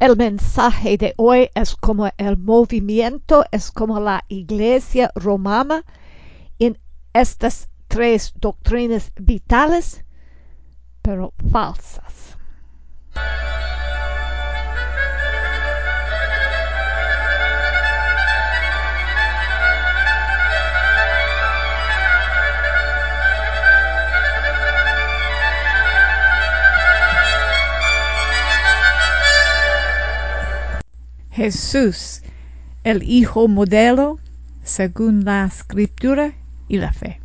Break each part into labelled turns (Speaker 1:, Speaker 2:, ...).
Speaker 1: El mensaje de hoy es como el movimiento, es como la iglesia romana en estas tres doctrinas vitales, pero falsas. Jesús, el Hijo modelo, según la escritura y la fe.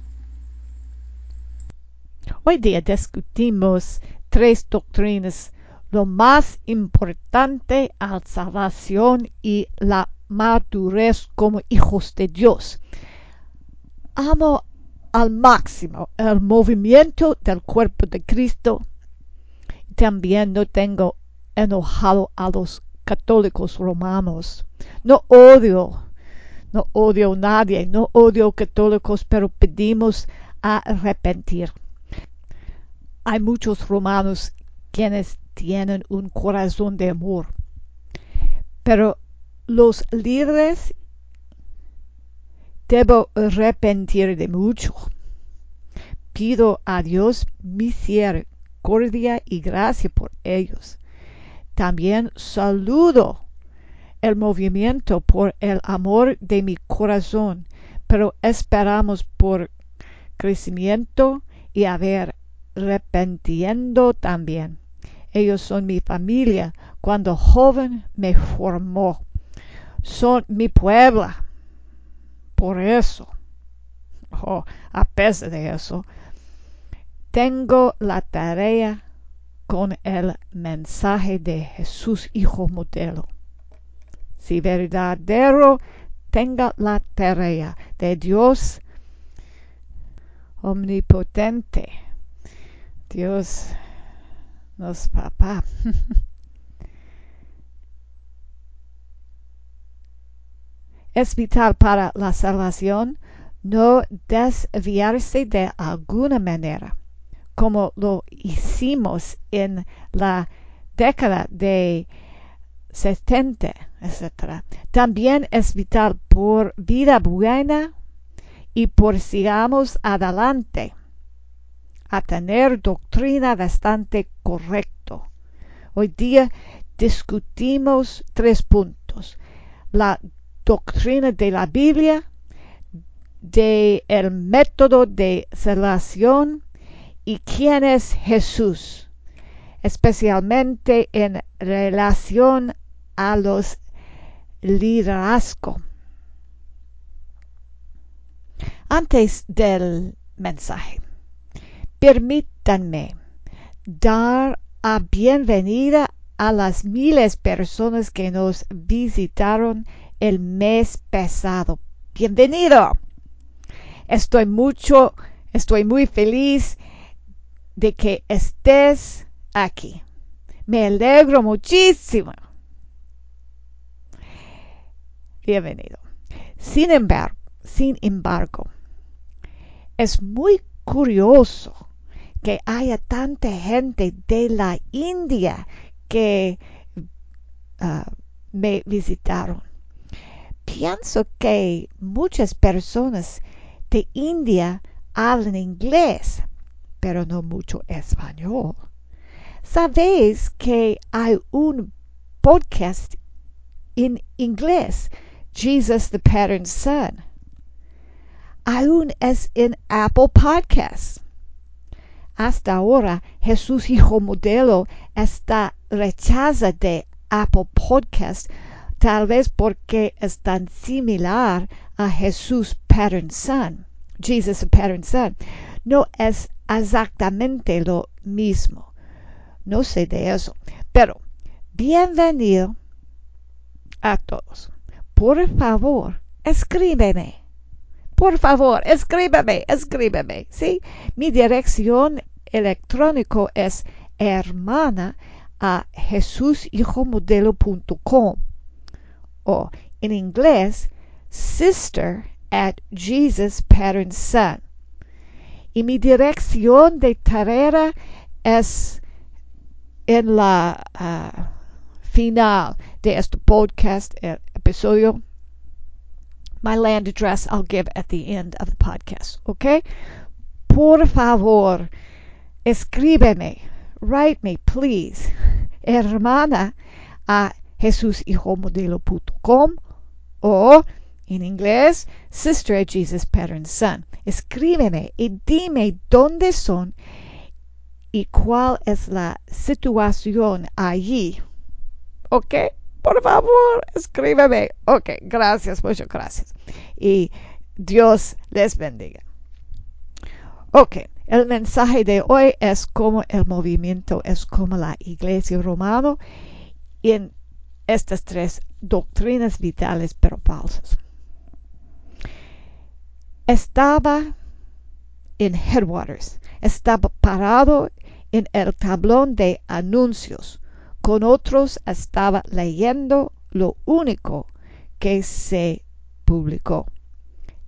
Speaker 1: Hoy día discutimos tres doctrinas, lo más importante a la salvación y la madurez como hijos de Dios. Amo al máximo el movimiento del cuerpo de Cristo. También no tengo enojado a los católicos romanos. No odio, no odio a nadie, no odio católicos, pero pedimos arrepentir. Hay muchos romanos quienes tienen un corazón de amor, pero los líderes debo arrepentir de mucho. Pido a Dios misericordia y gracia por ellos. También saludo el movimiento por el amor de mi corazón, pero esperamos por crecimiento y haber arrepentiendo también. Ellos son mi familia. Cuando joven me formó. Son mi puebla. Por eso, oh, a pesar de eso, tengo la tarea con el mensaje de Jesús Hijo Modelo. Si verdadero tenga la tarea de Dios omnipotente, Dios nos papá. es vital para la salvación no desviarse de alguna manera como lo hicimos en la década de 70, etc. También es vital por vida buena y por sigamos adelante a tener doctrina bastante correcto. Hoy día discutimos tres puntos. La doctrina de la Biblia, de el método de salvación y quién es Jesús, especialmente en relación a los liderazgo. Antes del mensaje, permítanme dar a bienvenida a las miles personas que nos visitaron el mes pasado. Bienvenido. Estoy mucho, estoy muy feliz de que estés aquí. Me alegro muchísimo. Bienvenido. Sin embargo, sin embargo, es muy curioso que haya tanta gente de la India que uh, me visitaron. Pienso que muchas personas de India hablan inglés, pero no mucho español. Sabéis que hay un podcast en inglés, Jesus the Pattern Son. Aún es en Apple Podcasts. Hasta ahora, Jesús Hijo Modelo está rechaza de Apple Podcast, tal vez porque es tan similar a Jesús Pattern Son, Jesus Pattern Son. No es exactamente lo mismo. No sé de eso. Pero, bienvenido a todos. Por favor, escríbeme. Por favor, escríbeme, escríbeme. ¿sí? Mi dirección electrónico es hermana a jesushijomodelo.com o en inglés sister at Jesus Pattern Son y mi dirección de tarea es en la uh, final de este podcast episodio. My land address I'll give at the end of the podcast, okay? Por favor, escríbeme, write me, please, hermana, a jesusihomodelo.com o en inglés, Sister Jesus Pattern Son. Escríbeme y dime dónde son y cuál es la situación allí. ¿Ok? Por favor, escríbeme. Ok, gracias, muchas gracias. Y Dios les bendiga. Ok, el mensaje de hoy es como el movimiento, es como la iglesia romana en estas tres doctrinas vitales pero falsas. Estaba en Headwaters, estaba parado en el tablón de anuncios. Con otros estaba leyendo lo único que se publicó.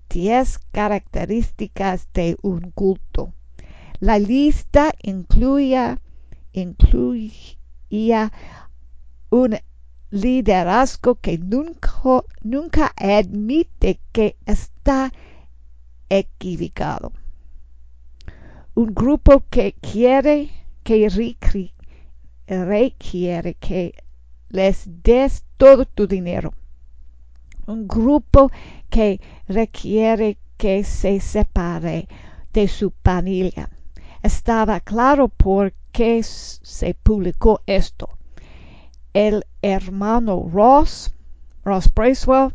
Speaker 1: Diez características de un culto. La lista incluía, incluía un liderazgo que nunca, nunca admite que está equivocado un grupo que quiere que requiere que les des todo tu dinero. Un grupo que requiere que se separe de su familia. Estaba claro por qué se publicó esto. El hermano Ross, Ross Bracewell,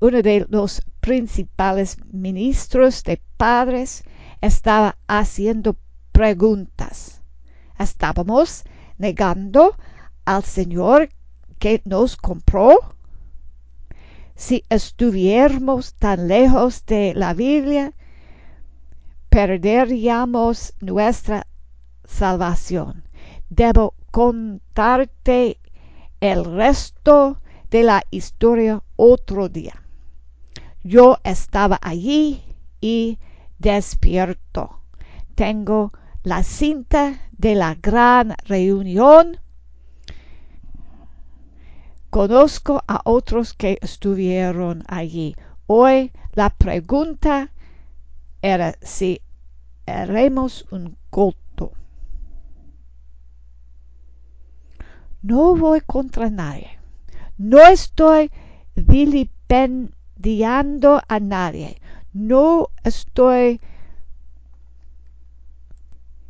Speaker 1: uno de los principales ministros de padres, estaba haciendo preguntas. ¿Estábamos negando al Señor que nos compró? Si estuviéramos tan lejos de la Biblia, perderíamos nuestra salvación. Debo contarte el resto de la historia otro día. Yo estaba allí y despierto. Tengo la cinta de la gran reunión. Conozco a otros que estuvieron allí. Hoy la pregunta era si haremos un culto. No voy contra nadie. No estoy vilipendiando a nadie no estoy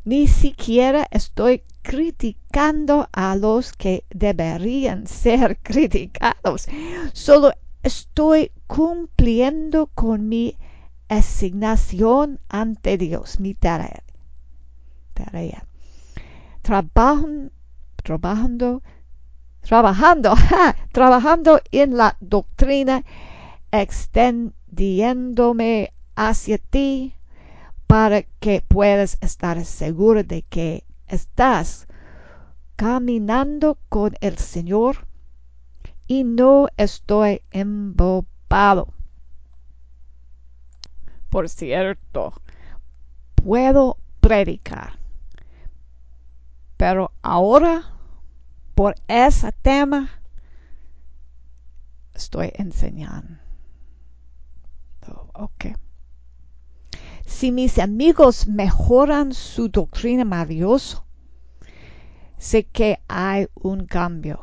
Speaker 1: ni siquiera estoy criticando a los que deberían ser criticados. Solo estoy cumpliendo con mi asignación ante Dios, mi tarea. tarea. trabajando, trabajando, trabajando en la doctrina extendiéndome hacia ti para que puedas estar seguro de que estás caminando con el Señor y no estoy embobado. Por cierto, puedo predicar, pero ahora por ese tema estoy enseñando. Ok. Si mis amigos mejoran su doctrina maravillosa, sé que hay un cambio.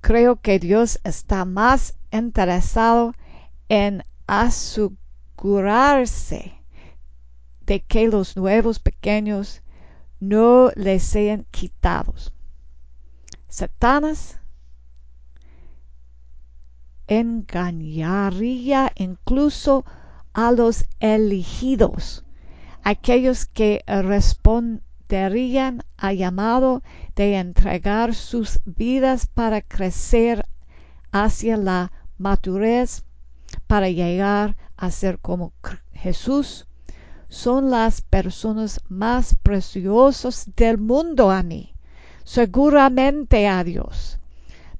Speaker 1: Creo que Dios está más interesado en asegurarse de que los nuevos pequeños no les sean quitados. Satanás engañaría incluso a los elegidos, aquellos que responderían al llamado de entregar sus vidas para crecer hacia la madurez, para llegar a ser como Jesús, son las personas más preciosas del mundo a mí, seguramente a Dios.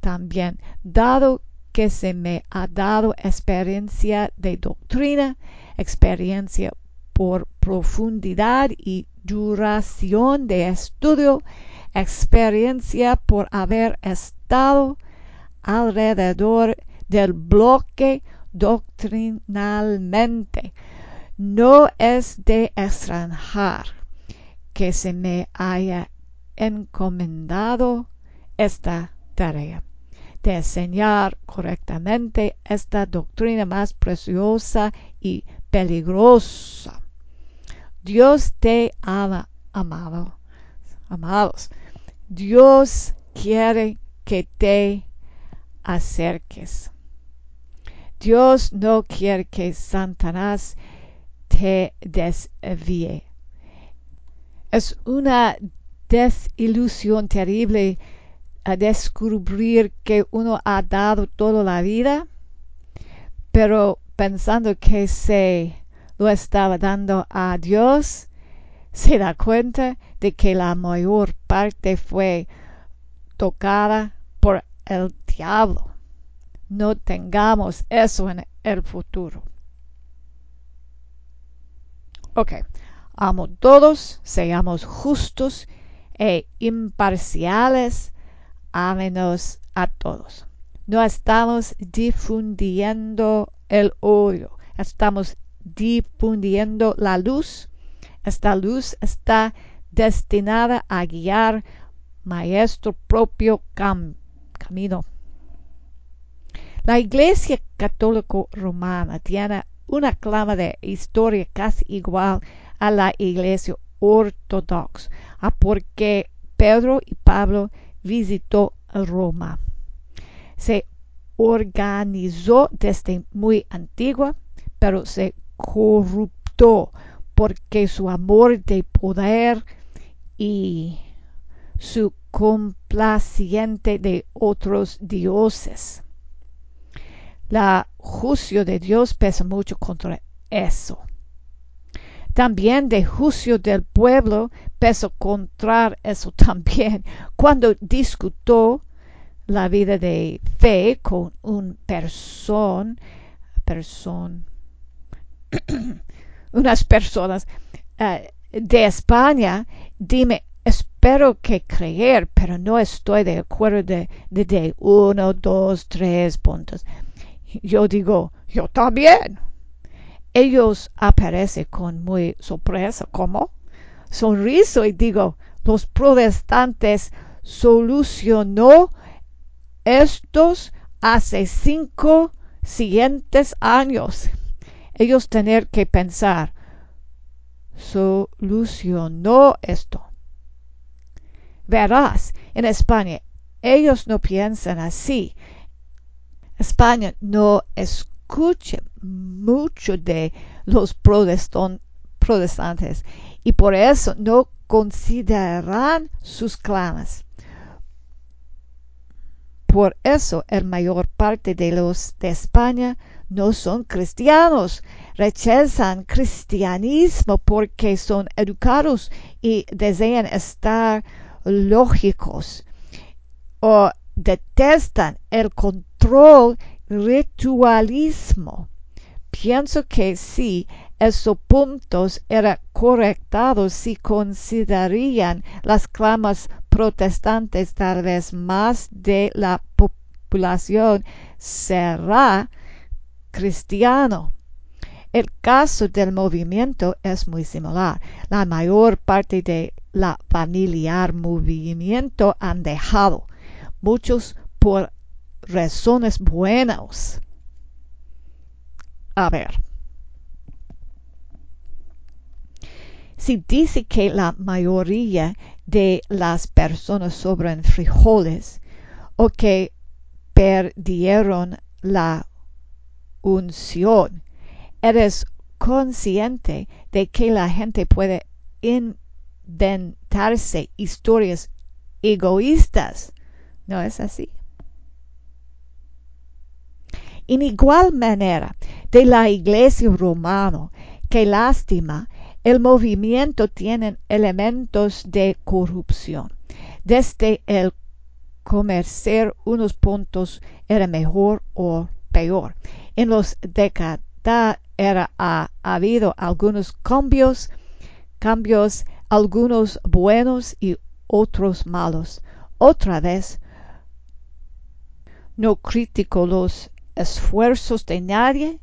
Speaker 1: También, dado que se me ha dado experiencia de doctrina, experiencia por profundidad y duración de estudio, experiencia por haber montado alrededor del bloque doctrinalmente. No es de extranjar que se me haya encomendado esta tarea de enseñar correctamente esta doctrina más preciosa y peligrosa. Dios te ama, amado, amados. Dios quiere que te acerques. Dios no quiere que Satanás te desvíe. Es una desilusión terrible a descubrir que uno ha dado toda la vida, pero pensando que se lo estaba dando a Dios, se da cuenta de que la mayor parte fue tocada por el diablo. No tengamos eso en el futuro. Ok, amo todos, seamos justos e imparciales, ámenos a todos. No estamos difundiendo el odio, estamos difundiendo la luz. Esta luz está destinada a guiar maestro propio cam camino. La Iglesia Católica Romana tiene una clama de historia casi igual a la Iglesia Ortodoxa, porque Pedro y Pablo visitó Roma. Se organizó desde muy antigua, pero se corruptó porque su amor de poder y su complaciente de otros dioses. La juicio de Dios pesa mucho contra eso. También de juicio del pueblo pesa contra eso también. Cuando discutió la vida de fe con un person, unas personas uh, de España, dime, espero que creer, pero no estoy de acuerdo de, de, de uno, dos, tres puntos. Yo digo, yo también. Ellos aparecen con muy sorpresa, ¿cómo? Sonriso y digo, los protestantes solucionó estos hace cinco siguientes años. Ellos tener que pensar, solucionó esto. Verás, en España, ellos no piensan así. España no escucha mucho de los protestantes y por eso no consideran sus clanes. Por eso la mayor parte de los de España no son cristianos, rechazan cristianismo porque son educados y desean estar lógicos o detestan el control ritualismo. Pienso que si esos puntos eran correctados si considerarían las clamas protestantes tal vez más de la población será cristiano. El caso del movimiento es muy similar. La mayor parte de la familiar movimiento han dejado, muchos por razones buenas. A ver. Si dice que la mayoría de las personas sobran frijoles o que perdieron la unción, eres consciente de que la gente puede inventarse historias egoístas. ¿No es así? En igual manera, de la iglesia romana, que lástima, el movimiento tiene elementos de corrupción. Desde el comerciar unos puntos era mejor o peor. En los décadas era, ha habido algunos cambios, cambios, algunos buenos y otros malos. Otra vez, no critico los esfuerzos de nadie,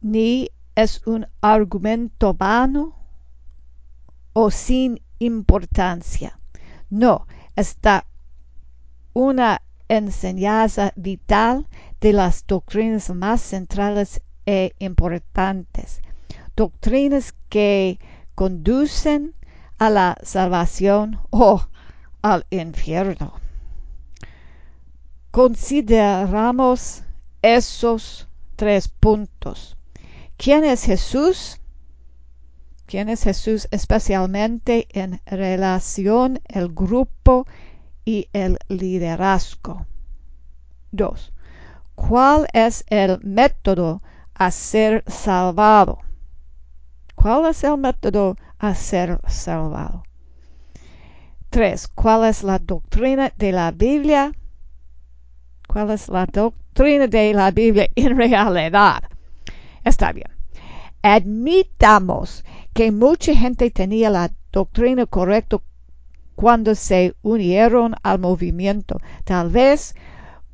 Speaker 1: ni es un argumento vano o sin importancia. No, está una enseñanza vital de las doctrinas más centrales e importantes. Doctrinas que conducen a la salvación o al infierno. Consideramos esos tres puntos. ¿Quién es Jesús? ¿Quién es Jesús especialmente en relación el grupo y el liderazgo? 2. ¿Cuál es el método a ser salvado? ¿Cuál es el método a ser salvado? 3. ¿Cuál es la doctrina de la Biblia? ¿Cuál es la doctrina de la Biblia en realidad? Está bien. Admitamos que mucha gente tenía la doctrina correcta cuando se unieron al movimiento. Tal vez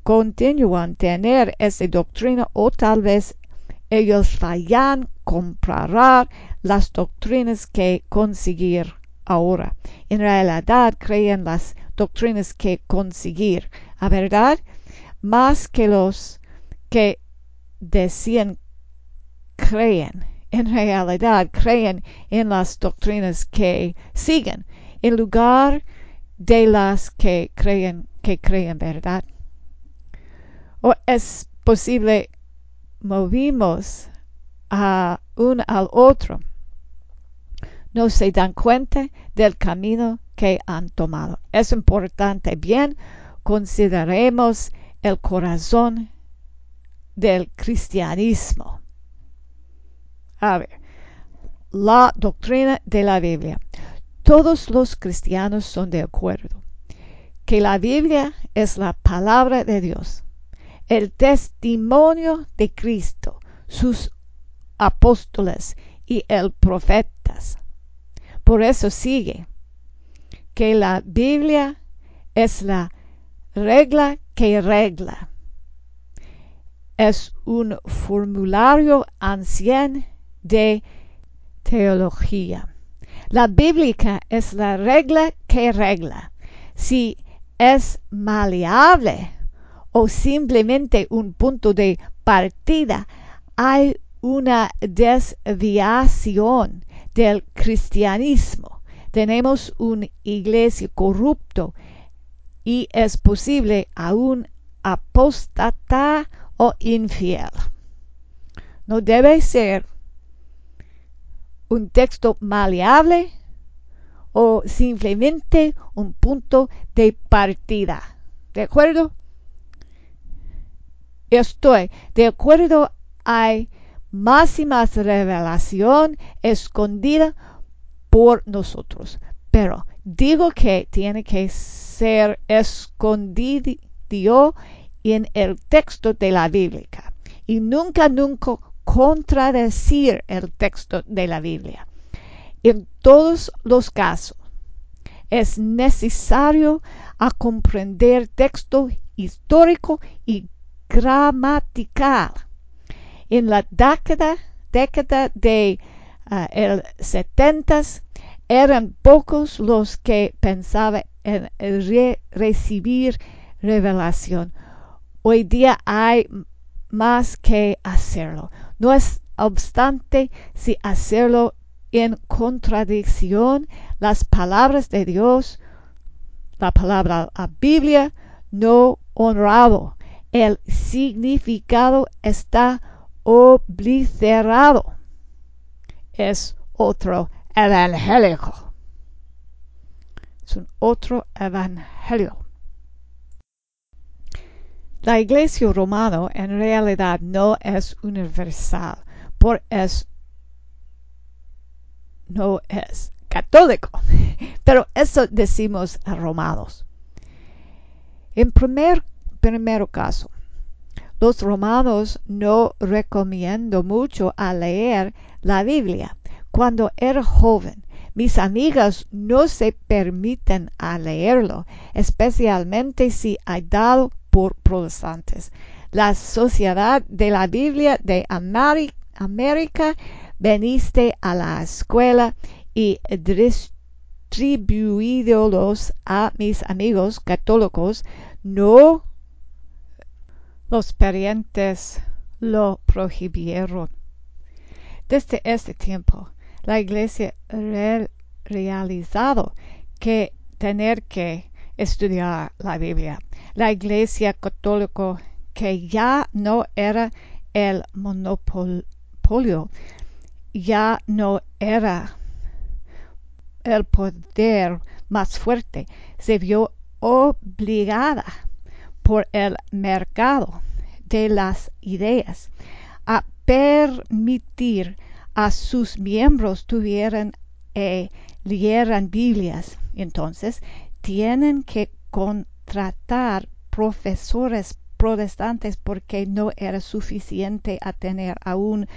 Speaker 1: continúan tener esa doctrina o tal vez ellos fallan comprar las doctrinas que conseguir ahora. En realidad creen las doctrinas que conseguir. ¿A verdad? Más que los que decían creen. En realidad creen en las doctrinas que siguen en lugar de las que creen que creen verdad. O es posible movimos a un al otro. No se dan cuenta del camino que han tomado. Es importante bien consideremos el corazón del cristianismo. A ver, la doctrina de la Biblia. Todos los cristianos son de acuerdo que la Biblia es la palabra de Dios, el testimonio de Cristo, sus apóstoles y el profetas. Por eso sigue que la Biblia es la regla regla. Es un formulario anciano de teología. La bíblica es la regla que regla. Si es maleable o simplemente un punto de partida, hay una desviación del cristianismo. Tenemos una iglesia corrupto y es posible aún apóstata o infiel. No debe ser un texto maleable o simplemente un punto de partida. ¿De acuerdo? Estoy de acuerdo. Hay más y más revelación escondida por nosotros. Pero digo que tiene que ser escondido en el texto de la Biblia. Y nunca, nunca contradecir el texto de la Biblia. En todos los casos es necesario a comprender texto histórico y gramatical. En la década, década de uh, el 70 eran pocos los que pensaban en re recibir revelación. Hoy día hay más que hacerlo. No es obstante si hacerlo en contradicción las palabras de Dios, la palabra la Biblia, no honrado. El significado está obliterado. Es otro evangelio. Es un otro evangelio. La iglesia romana en realidad no es universal, por es no es católico. Pero eso decimos a romanos. En primer, primer caso, los romanos no recomiendo mucho a leer la Biblia. Cuando era joven, mis amigas no se permiten a leerlo, especialmente si ha dado por protestantes. La Sociedad de la Biblia de América veniste a la escuela y distribuídos a mis amigos católicos, no los parientes lo prohibieron. Desde este tiempo, la iglesia ha realizado que tener que estudiar la Biblia. La iglesia católica que ya no era el monopolio, ya no era el poder más fuerte, se vio obligada por el mercado de las ideas a permitir a sus miembros tuvieran e leyeran Biblias. Entonces, tienen que contratar profesores protestantes porque no era suficiente a tener aún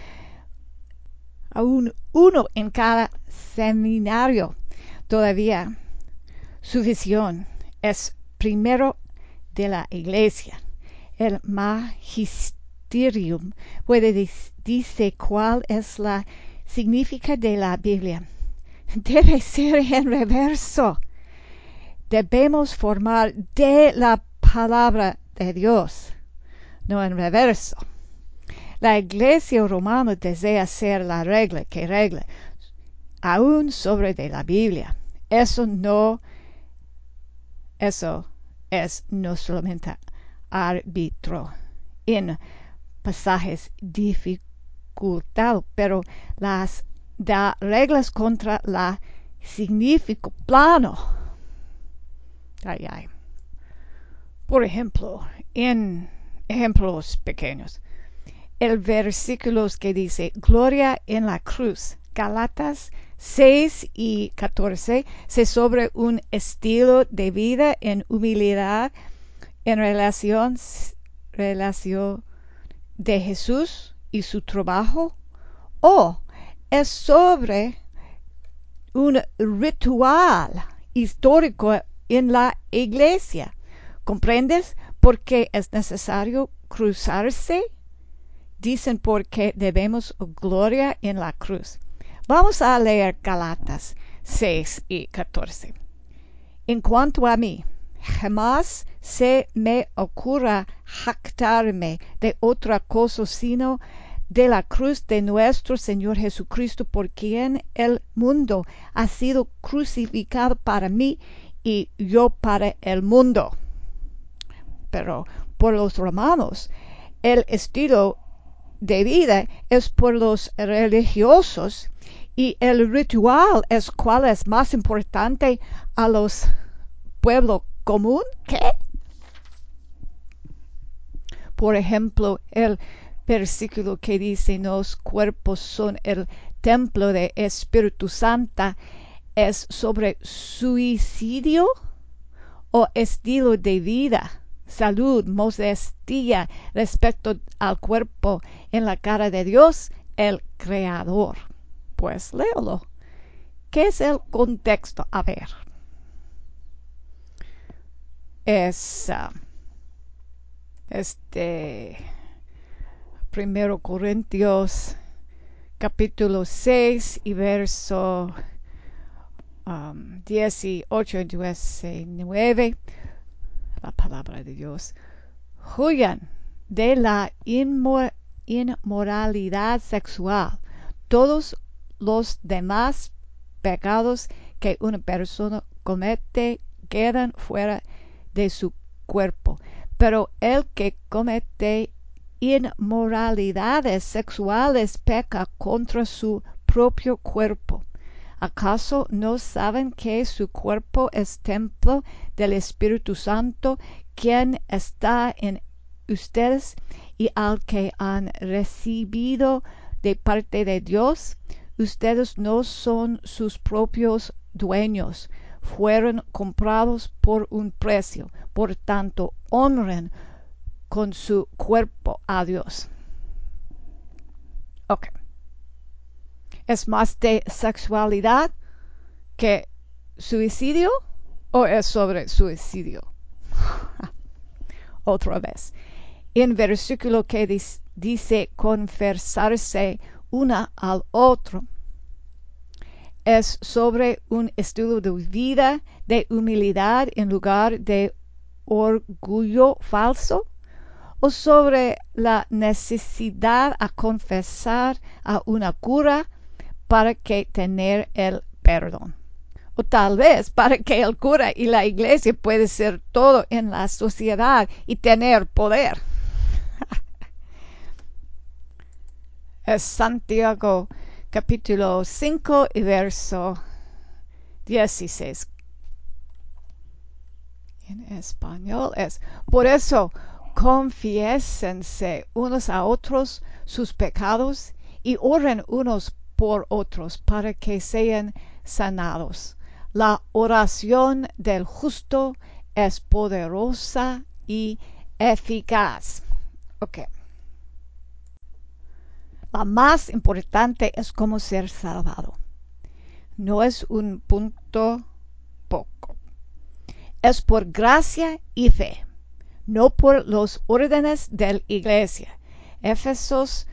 Speaker 1: aún uno en cada seminario. Todavía su visión es primero de la iglesia. El puede dice cuál es la significa de la Biblia. Debe ser en reverso. Debemos formar de la palabra de Dios, no en reverso. La iglesia romana desea ser la regla que regla, aún sobre de la Biblia. Eso no, eso es no solamente árbitro en pasajes dificultados, pero las da reglas contra la significo plano. Ay, ay. Por ejemplo, en ejemplos pequeños, el versículo que dice gloria en la cruz, Galatas 6 y 14, se sobre un estilo de vida en humildad en relación, relación de Jesús y su trabajo, o es sobre un ritual histórico en la iglesia. ¿Comprendes? Porque es necesario cruzarse dicen porque debemos gloria en la cruz. Vamos a leer Galatas 6 y 14. En cuanto a mí, jamás se me ocurra jactarme de otra cosa sino de la cruz de nuestro Señor Jesucristo, por quien el mundo ha sido crucificado para mí y yo para el mundo. Pero por los romanos, el estilo de vida es por los religiosos y el ritual es cuál es más importante a los pueblos común que por ejemplo el versículo que dice los cuerpos son el templo de Espíritu Santa es sobre suicidio o estilo de vida salud, modestia respecto al cuerpo en la cara de Dios, el Creador. Pues léelo. ¿Qué es el contexto? A ver. Es uh, este primero Corintios capítulo 6 y verso um, 18 y 19 la palabra de Dios, huyan de la inmoralidad sexual. Todos los demás pecados que una persona comete quedan fuera de su cuerpo. Pero el que comete inmoralidades sexuales peca contra su propio cuerpo. ¿Acaso no saben que su cuerpo es templo del Espíritu Santo, quien está en ustedes y al que han recibido de parte de Dios? Ustedes no son sus propios dueños, fueron comprados por un precio. Por tanto, honren con su cuerpo a Dios. Okay es más de sexualidad que suicidio o es sobre suicidio? otra vez. En versículo que dice conversarse una al otro es sobre un estilo de vida de humildad en lugar de orgullo falso o sobre la necesidad a confesar a una cura para que tener el perdón. O tal vez para que el cura y la iglesia puede ser todo en la sociedad y tener poder. es Santiago capítulo 5 y verso 16. En español es, por eso confiésense unos a otros sus pecados y oren unos por otros para que sean sanados. La oración del justo es poderosa y eficaz. Okay. La más importante es cómo ser salvado. No es un punto poco. Es por gracia y fe, no por los órdenes de la iglesia. Efesos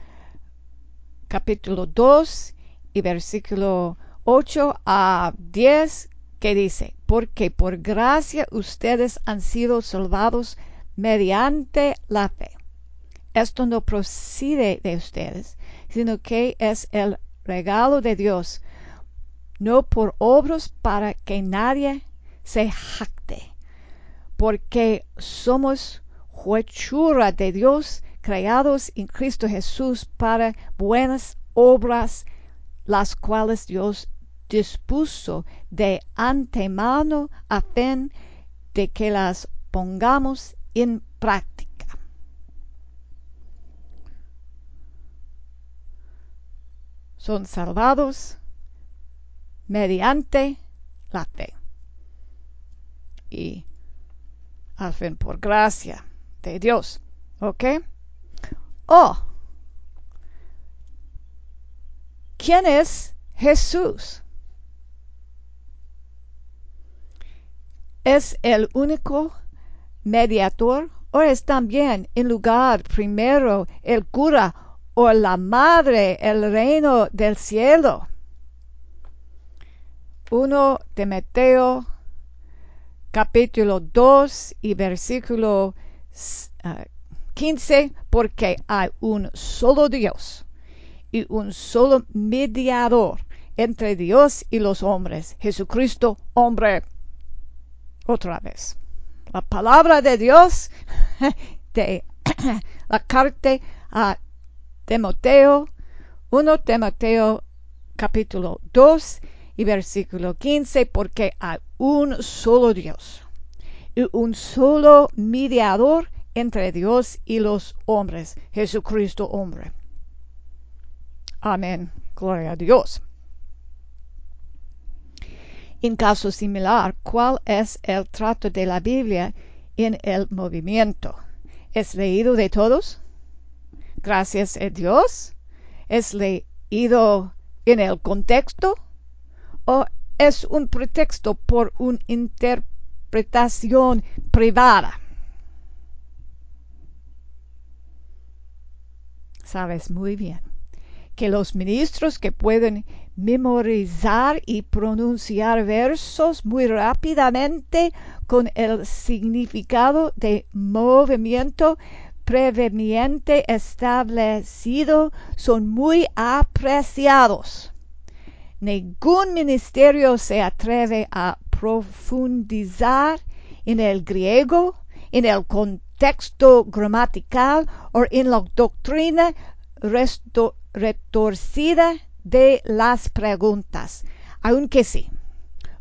Speaker 1: capítulo 2 y versículo 8 a 10 que dice, porque por gracia ustedes han sido salvados mediante la fe. Esto no procede de ustedes, sino que es el regalo de Dios, no por obras para que nadie se jacte, porque somos hechura de Dios, creados en Cristo Jesús para buenas obras, las cuales Dios dispuso de antemano a fin de que las pongamos en práctica. Son salvados mediante la fe. Y al fin por gracia de Dios. ¿Ok? Oh, ¿quién es Jesús? ¿Es el único mediador o es también en lugar primero el cura o la madre el reino del cielo. 1 Timoteo capítulo 2 y versículo 15, porque hay un solo Dios y un solo mediador entre Dios y los hombres, Jesucristo, hombre. Otra vez. La palabra de Dios de la carta a Timoteo, 1 Timoteo capítulo 2 y versículo 15, porque hay un solo Dios y un solo mediador entre Dios y los hombres, Jesucristo hombre. Amén. Gloria a Dios. En caso similar, ¿cuál es el trato de la Biblia en el movimiento? ¿Es leído de todos? Gracias a Dios? ¿Es leído en el contexto? ¿O es un pretexto por una interpretación privada? Sabes muy bien que los ministros que pueden memorizar y pronunciar versos muy rápidamente con el significado de movimiento previamente establecido son muy apreciados. Ningún ministerio se atreve a profundizar en el griego, en el contexto gramatical o en la doctrina retorcida de las preguntas, aunque sí,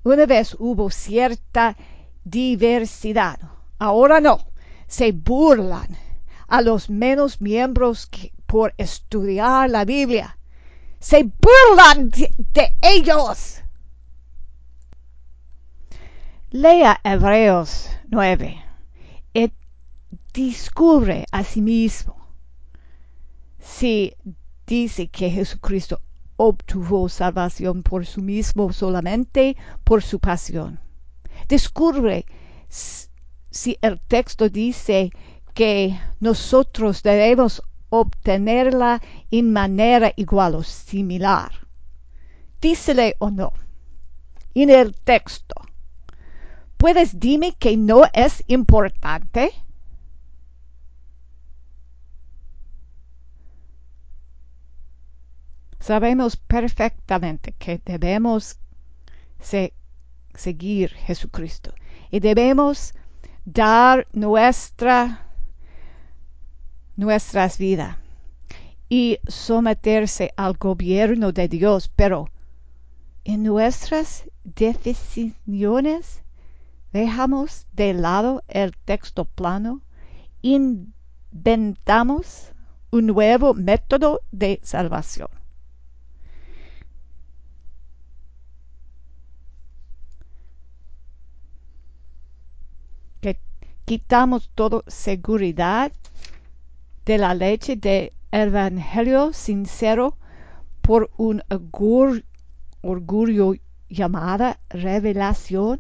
Speaker 1: una vez hubo cierta diversidad. Ahora no, se burlan a los menos miembros por estudiar la Biblia. Se burlan de, ellos. Lea Hebreos 9 y descubre a sí mismo si dice que Jesucristo obtuvo salvación por su mismo solamente por su pasión. Descubre si el texto dice que nosotros debemos obtenerla en manera igual o similar. Dícele o no. En el texto. ¿Puedes dime que no es importante? Sabemos perfectamente que debemos se, seguir Jesucristo y debemos dar nuestra nuestras vidas y someterse al gobierno de Dios, pero en nuestras decisiones dejamos de lado el texto plano, inventamos un nuevo método de salvación. Que quitamos toda seguridad de la leche de evangelio sincero por un orgullo llamada revelación.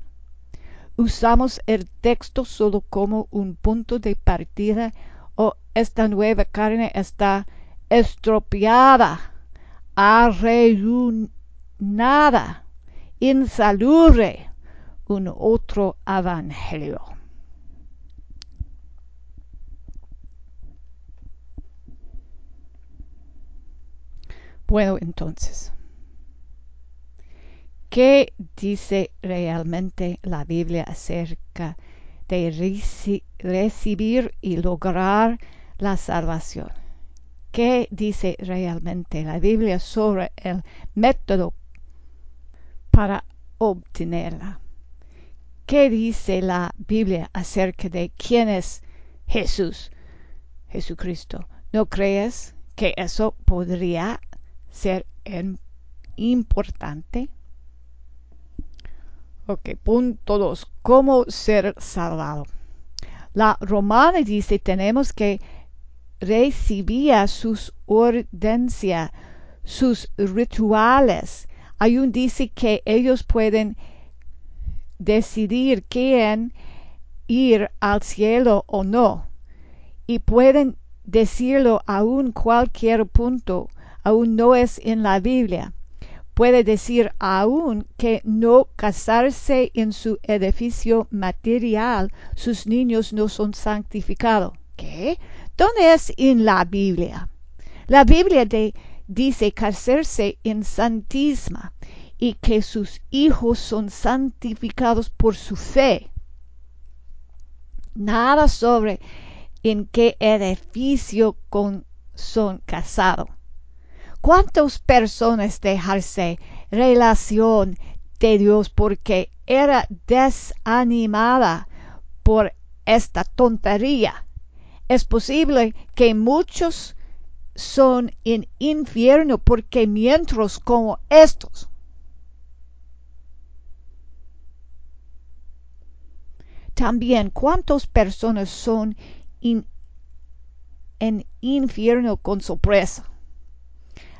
Speaker 1: Usamos el texto solo como un punto de partida. O esta nueva carne está estropeada, arruinada, insalubre, un otro evangelio. Bueno, entonces, ¿Qué dice realmente la Biblia acerca de recibir y lograr la salvación? ¿Qué dice realmente la Biblia sobre el método para obtenerla? ¿Qué dice la Biblia acerca de quién es Jesús, Jesucristo? ¿No crees que eso podría ser importante? Ok, punto 2. ¿Cómo ser salvado? La romana dice tenemos que recibir sus ordencias, sus rituales. Hay un dice que ellos pueden decidir quién ir al cielo o no. Y pueden decirlo aún cualquier punto, aún no es en la Biblia puede decir aún que no casarse en su edificio material, sus niños no son santificados. ¿Qué? ¿Dónde es en la Biblia? La Biblia dice casarse en santísima y que sus hijos son santificados por su fe. Nada sobre en qué edificio son casados. ¿Cuántas personas dejarse relación de Dios porque era desanimada por esta tontería? Es posible que muchos son en infierno porque mientras como estos también cuántas personas son en infierno con sorpresa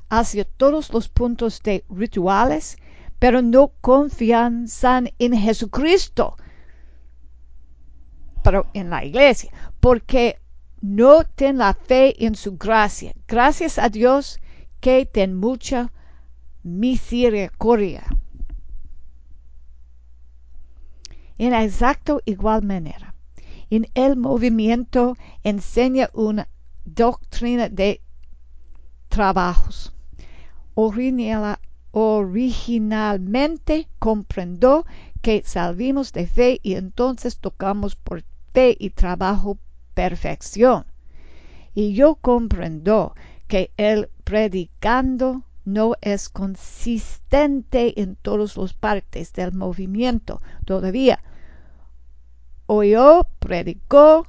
Speaker 1: hacia todos los puntos de rituales, pero no confianzan en Jesucristo, pero en la iglesia, porque no ten la fe en su gracia. Gracias a Dios que ten mucha misericordia. En exacto igual manera, en el movimiento enseña una doctrina de trabajos originalmente comprendió que salvimos de fe y entonces tocamos por fe y trabajo perfección. Y yo comprendo que el predicando no es consistente en todas las partes del movimiento todavía. Oyó, predicó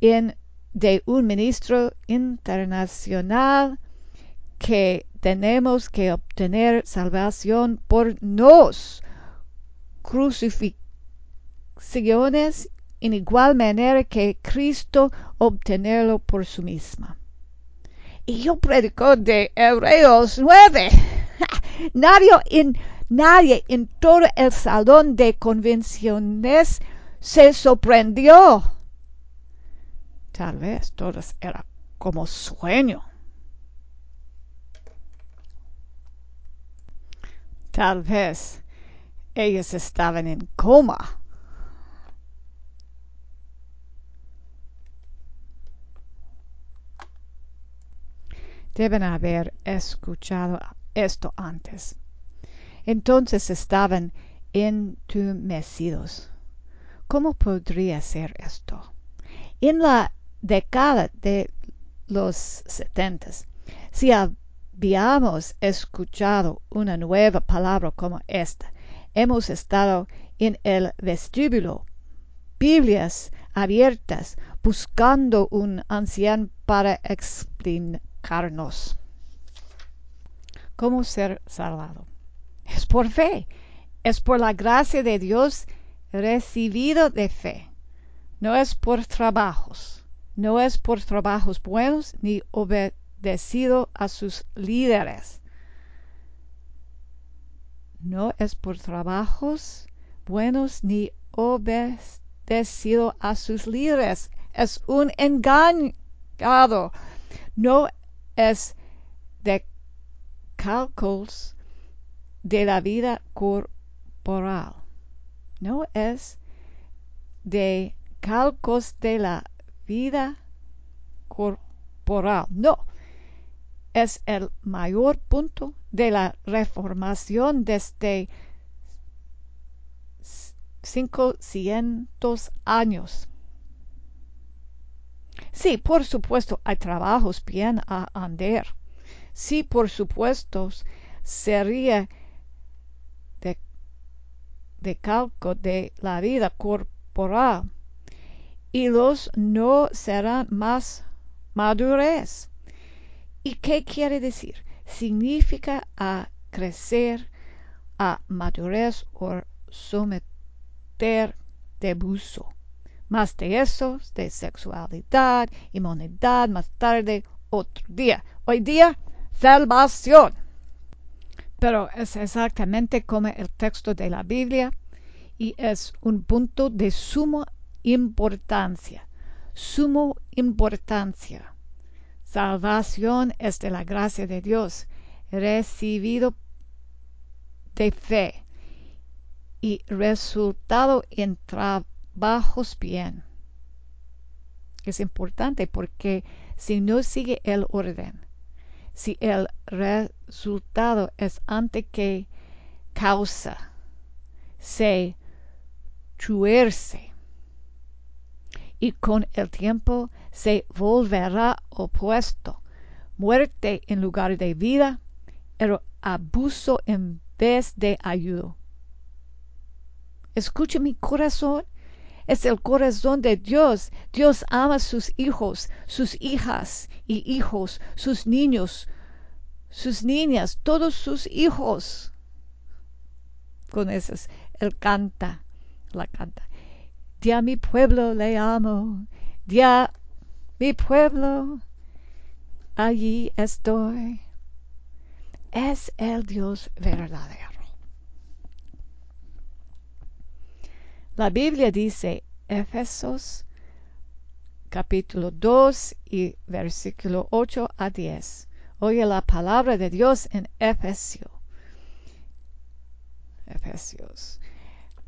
Speaker 1: en, de un ministro internacional que tenemos que obtener salvación por nos crucifixiones en igual manera que Cristo obtenerlo por su misma. Y yo predico de Hebreos 9. nadie, en, nadie en todo el salón de convenciones se sorprendió. Tal vez todos era como sueño. Tal vez ellos estaban en coma. Deben haber escuchado esto antes. Entonces estaban entumecidos. ¿Cómo podría ser esto? En la década de los setentas, si habíamos escuchado una nueva palabra como esta, hemos estado en el vestíbulo, Biblias abiertas, buscando un anciano para explicarnos cómo ser salvado. Es por fe, es por la gracia de Dios recibido de fe. No es por trabajos, no es por trabajos buenos ni obedecido a sus líderes. No es por trabajos buenos ni obedecido a sus líderes. Es un engañado. No es de cálculos de la vida corporal. No es de cálculos de la vida corporal. No. Es el mayor punto de la reformación desde 500 años. Sí, por supuesto, hay trabajos bien a andar. Sí, por supuesto, sería de, de calco de la vida corporal y los no serán más madurez. ¿Y qué quiere decir? Significa a crecer, a madurez o someter de buzo. Más de eso, de sexualidad, inmunidad, más tarde, otro día. Hoy día, salvación. Pero es exactamente como el texto de la Biblia y es un punto de suma importancia. Sumo importancia. Salvación es de la gracia de Dios, recibido de fe y resultado en trabajos bien. Es importante porque si no sigue el orden, si el resultado es antes que causa, se tuerce y con el tiempo se volverá opuesto, muerte en lugar de vida, abuso en vez de ayuda. Escuche mi corazón, es el corazón de Dios. Dios ama sus hijos, sus hijas y hijos, sus niños, sus niñas, todos sus hijos. Con eso, él canta, la canta. Ya mi pueblo le amo, ya mi pueblo, allí estoy. Es el Dios verdadero. La Biblia dice, Efesos capítulo 2 y versículo 8 a 10. Oye la palabra de Dios en Efesio. Efesios.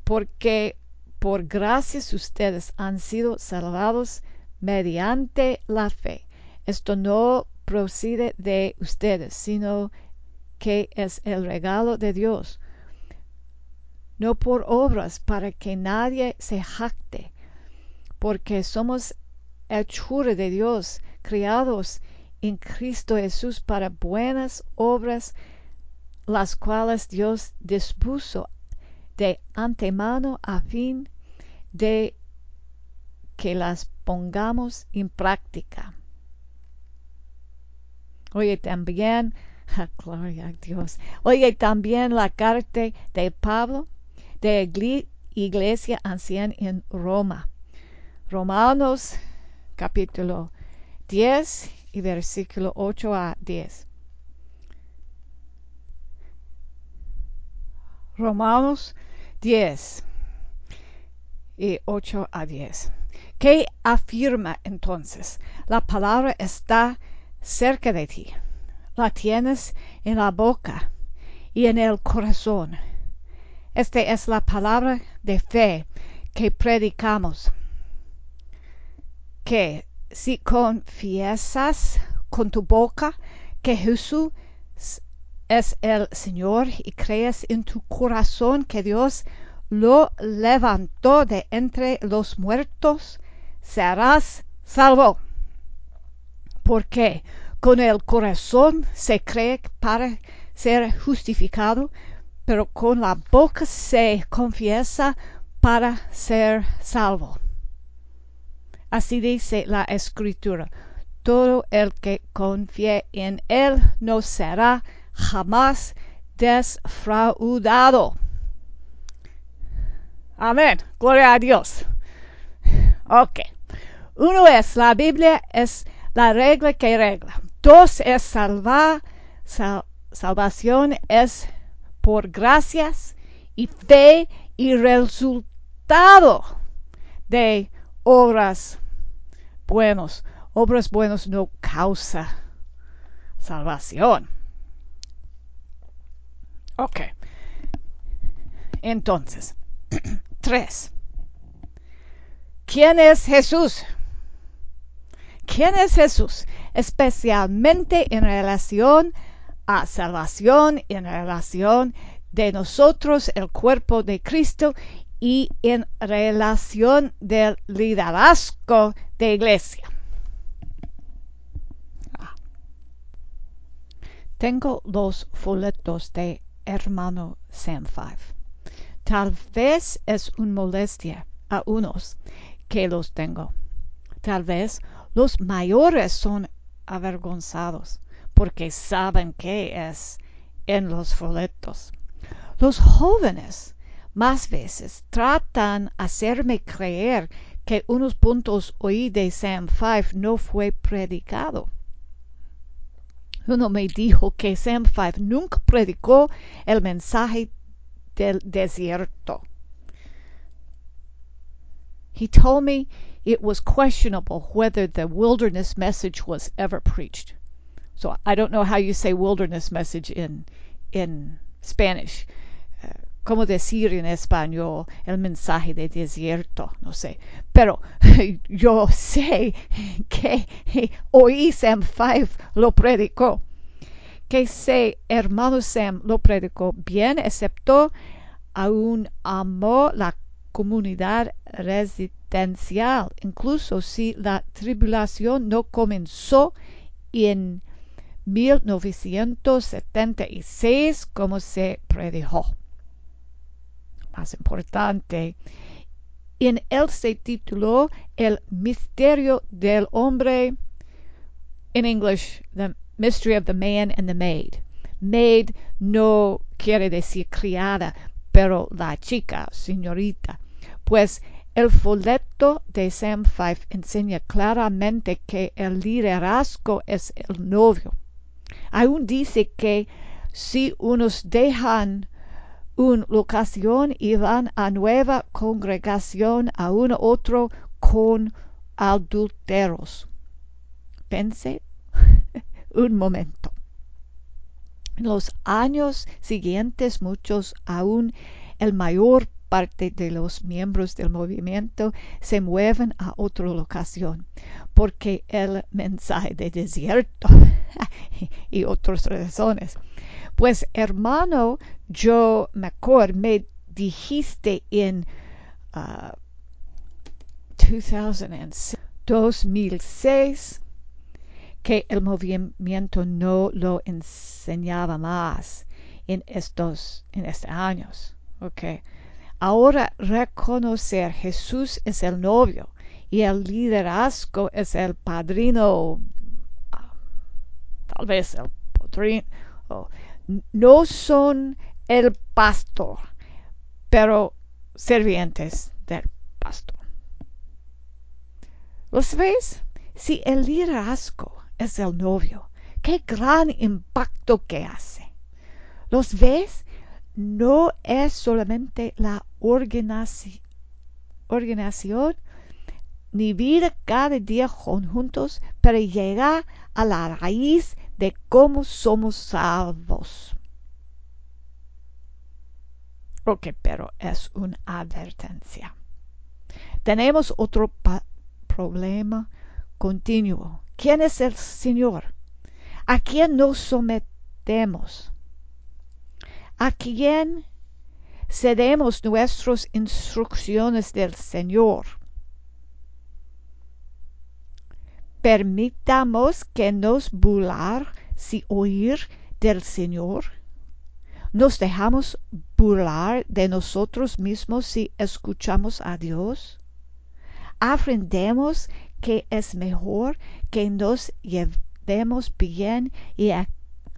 Speaker 1: Porque por gracias ustedes han sido salvados mediante la fe. Esto no procede de ustedes, sino que es el regalo de Dios. No por obras para que nadie se jacte, porque somos hechura de Dios, criados en Cristo Jesús para buenas obras, las cuales Dios dispuso de antemano a fin de que las pongamos en práctica. Oye también, gloria a Dios. Oye también la carta de Pablo de Iglesia Anciana en Roma. Romanos capítulo 10 y versículo 8 a 10. Romanos 10 y 8 a 10. ¿Qué afirma entonces? La palabra está cerca de ti. La tienes en la boca y en el corazón. Esta es la palabra de fe que predicamos. Que si confiesas con tu boca que Jesús es el Señor y crees en tu corazón que Dios lo levantó de entre los muertos, serás salvo. Porque con el corazón se cree para ser justificado, pero con la boca se confiesa para ser salvo. Así dice la escritura. Todo el que confíe en él no será jamás defraudado. Amén. Gloria a Dios. Ok. Uno es la Biblia, es la regla que regla. Dos es salvar. Sal, salvación es por gracias y fe y resultado de obras buenos. Obras buenas no causa salvación. Ok. Entonces, tres. ¿Quién es Jesús? ¿Quién es Jesús? Especialmente en relación a salvación, en relación de nosotros, el cuerpo de Cristo, y en relación del liderazgo de iglesia. Ah. Tengo los folletos de hermano Sam 5. Tal vez es una molestia a unos que los tengo. Tal vez los mayores son avergonzados porque saben qué es en los folletos. Los jóvenes más veces tratan hacerme creer que unos puntos oí de Sam 5 no fue predicado. Uno me dijo que Sam 5 nunca predicó el mensaje del desierto. He told me it was questionable whether the wilderness message was ever preached. So I don't know how you say wilderness message in in Spanish uh, cómo decir en español el mensaje de desierto, no sé. Pero yo sé que oí Sam Five lo predicó. Que sé, hermano Sam lo predicó bien, excepto aún amó la comunidad residencial, incluso si la tribulación no comenzó en 1976 como se predijo más importante. En él se tituló El misterio del hombre, en English, The Mystery of the Man and the Maid. Maid no quiere decir criada, pero la chica, señorita. Pues el folleto de Sam Five enseña claramente que el liderazgo es el novio. Aún dice que si unos dejan una locación y van a nueva congregación a un otro con adulteros. Pense un momento. Los años siguientes muchos, aún el mayor parte de los miembros del movimiento se mueven a otra locación porque el mensaje de desierto y otras razones. Pues hermano yo me acuerdo, me dijiste en uh, 2006 que el movimiento no lo enseñaba más en estos, en estos años. Okay. Ahora reconocer Jesús es el novio y el liderazgo es el padrino, tal vez el padrino, no son el pastor, pero servientes del pastor. ¿Los ves? Si el liderazgo es el novio, qué gran impacto que hace. ¿Los ves? No es solamente la organización, ni vida cada día juntos para llegar a la raíz de cómo somos salvos. Ok, pero es una advertencia. Tenemos otro problema continuo. ¿Quién es el Señor? ¿A quién nos sometemos? ¿A quién cedemos nuestras instrucciones del Señor? Permitamos que nos burlar si oír del Señor. Nos dejamos burlar de nosotros mismos si escuchamos a Dios. Aprendemos que es mejor que nos llevemos bien y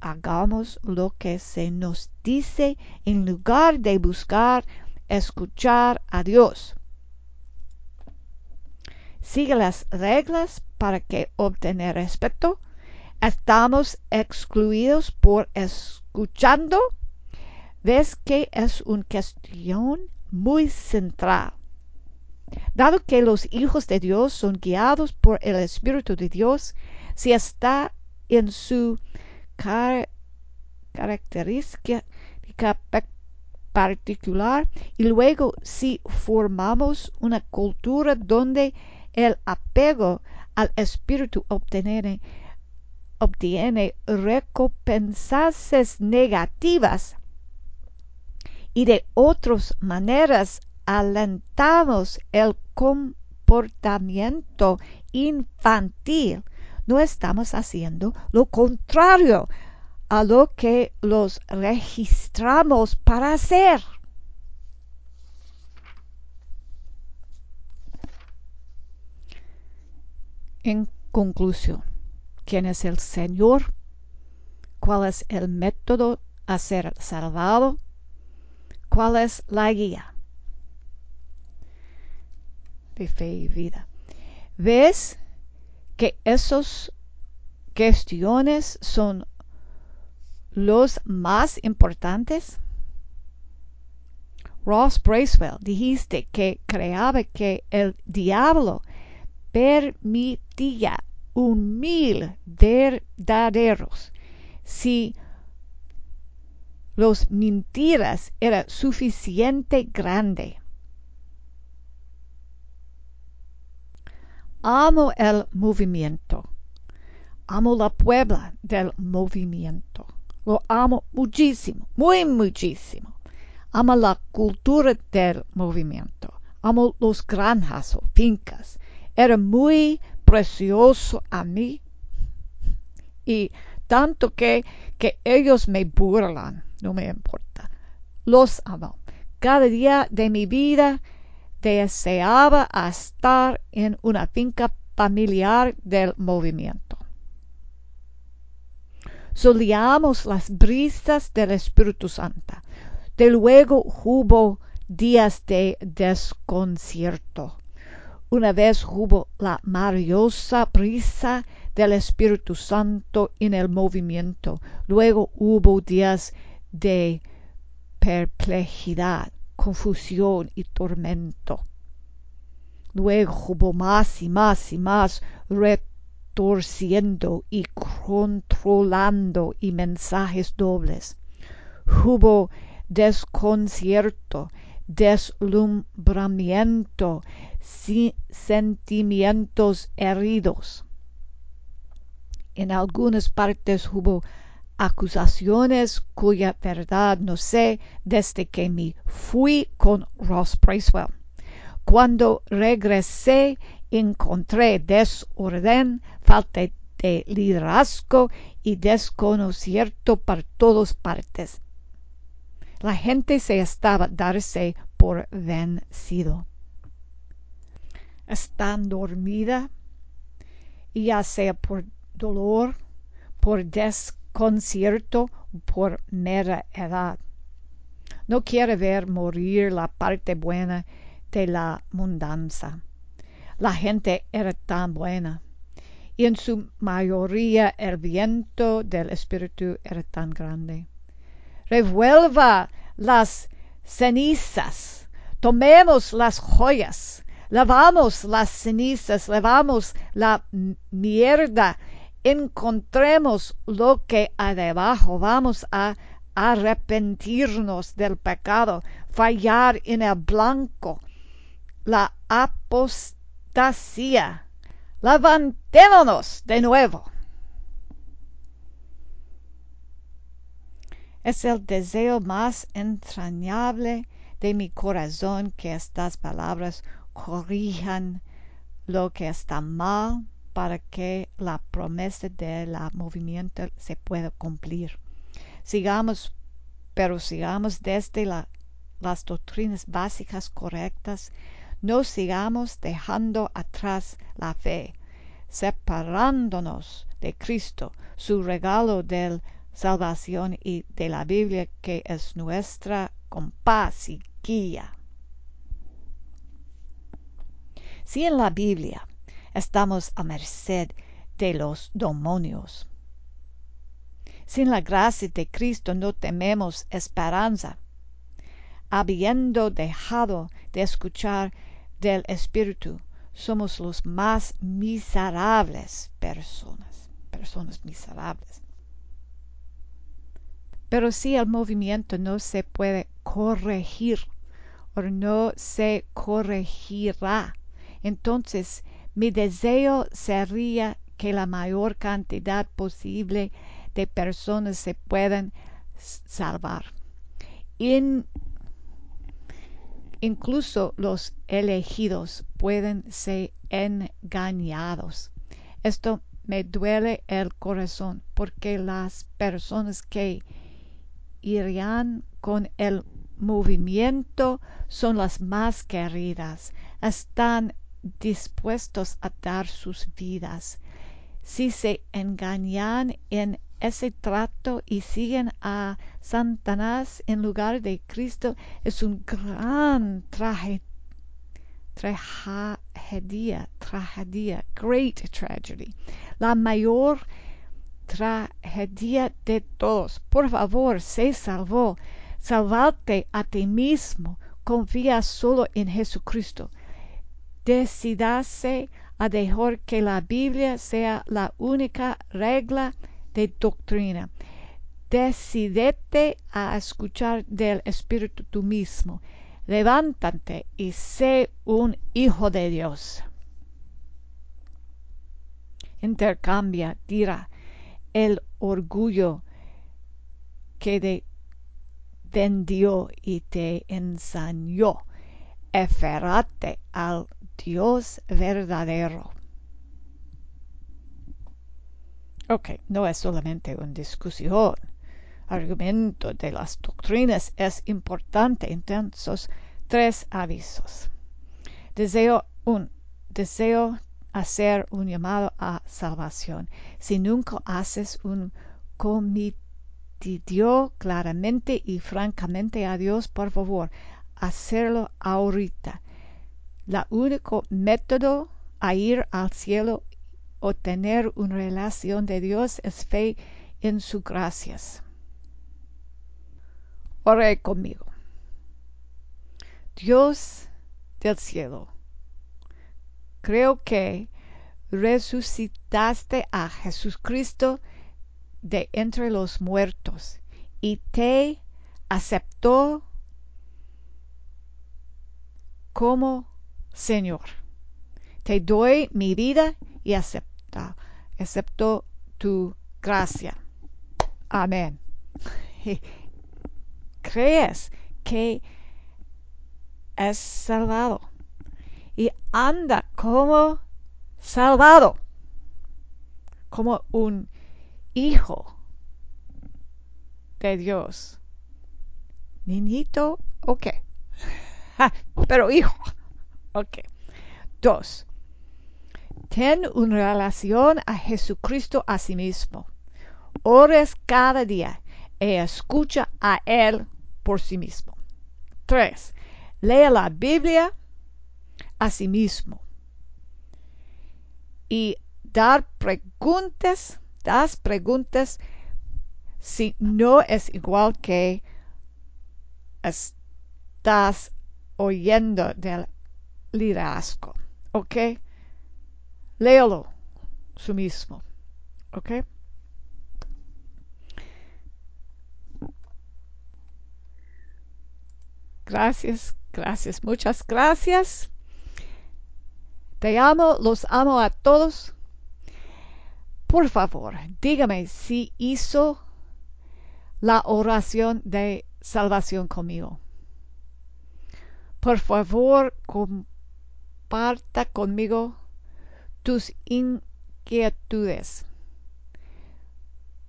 Speaker 1: hagamos lo que se nos dice en lugar de buscar escuchar a Dios. Sigue las reglas para que obtener respeto. Estamos excluidos por escuchando. Ves que es una cuestión muy central. Dado que los hijos de Dios son guiados por el Espíritu de Dios, si está en su característica particular y luego si formamos una cultura donde el apego al espíritu obtiene, recompensas negativas y de otras maneras alentamos el comportamiento infantil, no estamos haciendo lo contrario a lo que los registramos para hacer. En conclusión, ¿quién es el Señor? ¿Cuál es el método a ser salvado? ¿Cuál es la guía? Fe y vida. ¿Ves que esas cuestiones son los más importantes? Ross Bracewell dijiste que creaba que el diablo permitía un mil verdaderos si los mentiras era suficiente grande Amo el movimiento. Amo la Puebla del movimiento. Lo amo muchísimo, muy muchísimo. Amo la cultura del movimiento. Amo los granjas o fincas. Era muy precioso a mí. Y tanto que, que ellos me burlan, no me importa. Los amo. Cada día de mi vida deseaba estar en una finca familiar del movimiento. Solíamos las brisas del Espíritu Santo. De luego hubo días de desconcierto. Una vez hubo la maravillosa brisa del Espíritu Santo en el movimiento. Luego hubo días de perplejidad confusión y tormento. Luego hubo más y más y más retorciendo y controlando y mensajes dobles. Hubo desconcierto, deslumbramiento, sentimientos heridos. En algunas partes hubo acusaciones cuya verdad no sé desde que me fui con Ross Bracewell. Cuando regresé encontré desorden, falta de liderazgo y desconocimiento por todas partes. La gente se estaba darse por vencido. Están dormida, ya sea por dolor, por concierto por mera edad. No quiere ver morir la parte buena de la mundanza. La gente era tan buena y en su mayoría el viento del espíritu era tan grande. Revuelva las cenizas, tomemos las joyas, lavamos las cenizas, lavamos la mierda, encontremos lo que hay debajo, vamos a arrepentirnos del pecado, fallar en el blanco, la apostasía. Levantémonos de nuevo. Es el deseo más entrañable de mi corazón que estas palabras corrijan lo que está mal para que la promesa del movimiento se pueda cumplir. Sigamos, pero sigamos desde la, las doctrinas básicas correctas, no sigamos dejando atrás la fe, separándonos de Cristo, su regalo de salvación y de la Biblia que es nuestra compás y guía. Si en la Biblia estamos a merced de los demonios, sin la gracia de Cristo no tememos esperanza. Habiendo dejado de escuchar del Espíritu, somos los más miserables personas, personas miserables. Pero si el movimiento no se puede corregir o no se corregirá, entonces mi deseo sería que la mayor cantidad posible de personas se puedan salvar. incluso los elegidos pueden ser engañados. Esto me duele el corazón porque las personas que irían con el movimiento son las más queridas, están dispuestos a dar sus vidas. Si se engañan en ese trato y siguen a Satanás en lugar de Cristo es un gran tragedia, tragedia, great tragedy, la mayor tragedia de todos. Por favor, se salvó. Salvate a ti mismo. Confía solo en Jesucristo. Decídase a dejar que la Biblia sea la única regla de doctrina. Decídete a escuchar del Espíritu tú mismo. Levántate y sé un hijo de Dios. Intercambia, dirá, el orgullo que te vendió y te ensañó. Al Dios verdadero. Ok, no es solamente una discusión. Argumento de las doctrinas es importante. Entonces, tres avisos. Deseo un deseo hacer un llamado a salvación. Si nunca haces un comitidio claramente y francamente a Dios, por favor, hacerlo ahorita. La único método a ir al cielo o tener una relación de Dios es fe en su gracias. Ore conmigo. Dios del cielo, creo que resucitaste a Jesucristo de entre los muertos y te aceptó como Señor. Te doy mi vida y acepto tu gracia. Amén. Crees que es salvado y anda como salvado, como un hijo de Dios. Niñito, ok. pero hijo, ok. Dos ten una relación a Jesucristo a sí mismo. Ores cada día y escucha a Él por sí mismo. 3. Lea la Biblia a sí mismo. Y dar preguntas, das preguntas si no es igual que estás oyendo del liderazgo. ¿Ok? Léalo su mismo. ¿Ok? Gracias, gracias, muchas gracias. Te amo, los amo a todos. Por favor, dígame si hizo la oración de salvación conmigo. Por favor, comparta conmigo tus inquietudes.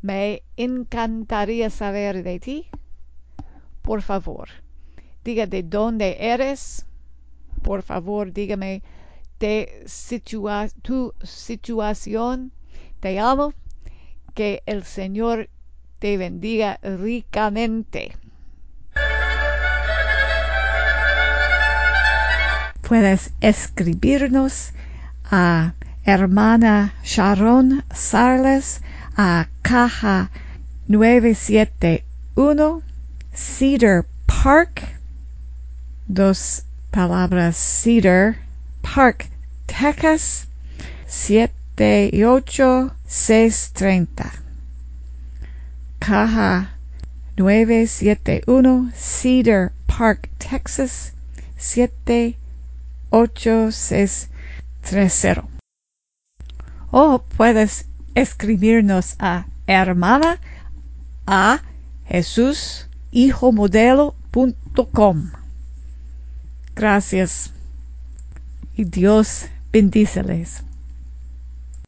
Speaker 1: Me encantaría saber de ti. Por favor, diga de dónde eres. Por favor, dígame de tu situación. Te amo. Que el Señor te bendiga ricamente. Puedes escribirnos a hermana Sharon Sarles a caja 971 Cedar Park. Dos palabras Cedar Park, Texas 78630. Caja 971 Cedar Park, Texas 78630. O puedes escribirnos a hermana a Jesús modelo.com. Gracias y Dios bendíceles.